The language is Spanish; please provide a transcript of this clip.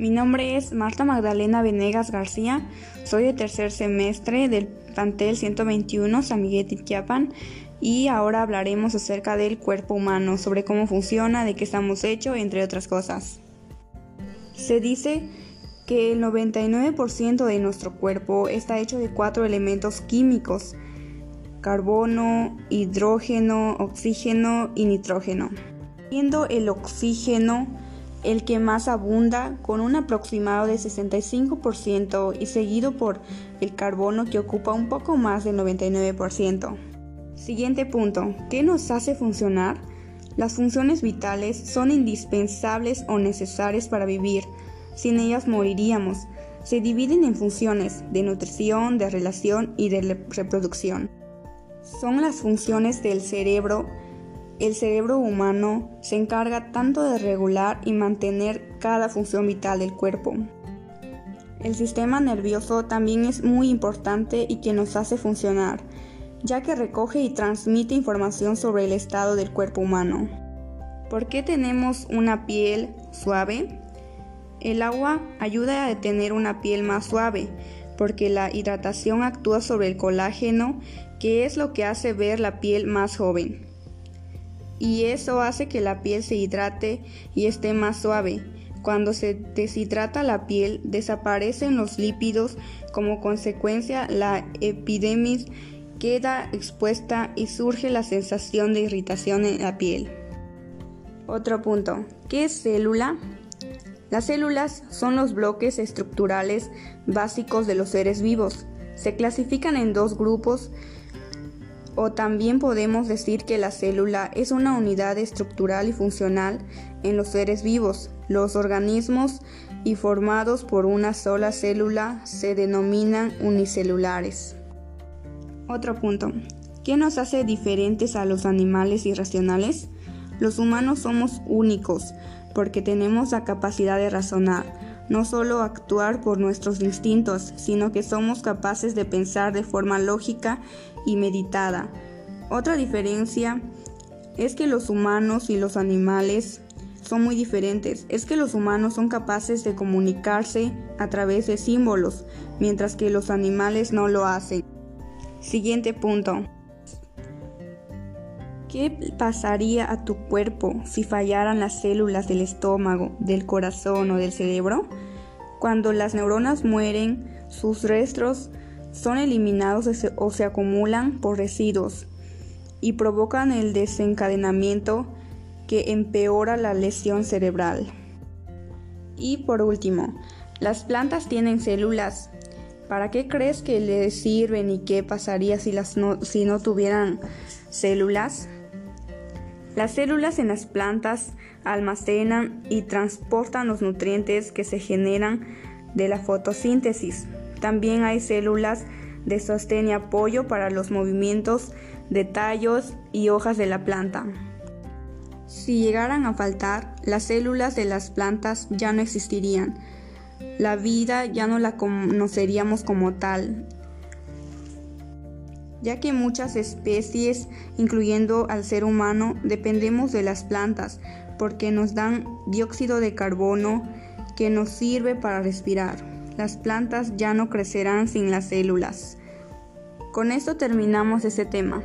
Mi nombre es Marta Magdalena Venegas García, soy de tercer semestre del plantel 121 San Miguel Tiquiapan y ahora hablaremos acerca del cuerpo humano, sobre cómo funciona, de qué estamos hechos, entre otras cosas. Se dice que el 99% de nuestro cuerpo está hecho de cuatro elementos químicos, carbono, hidrógeno, oxígeno y nitrógeno. Siendo el oxígeno el que más abunda con un aproximado de 65% y seguido por el carbono que ocupa un poco más del 99%. Siguiente punto, ¿qué nos hace funcionar? Las funciones vitales son indispensables o necesarias para vivir. Sin ellas moriríamos. Se dividen en funciones de nutrición, de relación y de reproducción. Son las funciones del cerebro. El cerebro humano se encarga tanto de regular y mantener cada función vital del cuerpo. El sistema nervioso también es muy importante y que nos hace funcionar ya que recoge y transmite información sobre el estado del cuerpo humano. ¿Por qué tenemos una piel suave? El agua ayuda a tener una piel más suave, porque la hidratación actúa sobre el colágeno, que es lo que hace ver la piel más joven. Y eso hace que la piel se hidrate y esté más suave. Cuando se deshidrata la piel, desaparecen los lípidos, como consecuencia la epidermis queda expuesta y surge la sensación de irritación en la piel. Otro punto, ¿qué es célula? Las células son los bloques estructurales básicos de los seres vivos. Se clasifican en dos grupos o también podemos decir que la célula es una unidad estructural y funcional en los seres vivos. Los organismos y formados por una sola célula se denominan unicelulares. Otro punto. ¿Qué nos hace diferentes a los animales irracionales? Los humanos somos únicos porque tenemos la capacidad de razonar, no solo actuar por nuestros instintos, sino que somos capaces de pensar de forma lógica y meditada. Otra diferencia es que los humanos y los animales son muy diferentes. Es que los humanos son capaces de comunicarse a través de símbolos, mientras que los animales no lo hacen. Siguiente punto. ¿Qué pasaría a tu cuerpo si fallaran las células del estómago, del corazón o del cerebro? Cuando las neuronas mueren, sus restos son eliminados o se acumulan por residuos y provocan el desencadenamiento que empeora la lesión cerebral. Y por último, las plantas tienen células ¿Para qué crees que les sirven y qué pasaría si, si no tuvieran células? Las células en las plantas almacenan y transportan los nutrientes que se generan de la fotosíntesis. También hay células de sostén y apoyo para los movimientos de tallos y hojas de la planta. Si llegaran a faltar, las células de las plantas ya no existirían la vida ya no la conoceríamos como tal, ya que muchas especies, incluyendo al ser humano, dependemos de las plantas porque nos dan dióxido de carbono que nos sirve para respirar. Las plantas ya no crecerán sin las células. Con esto terminamos ese tema.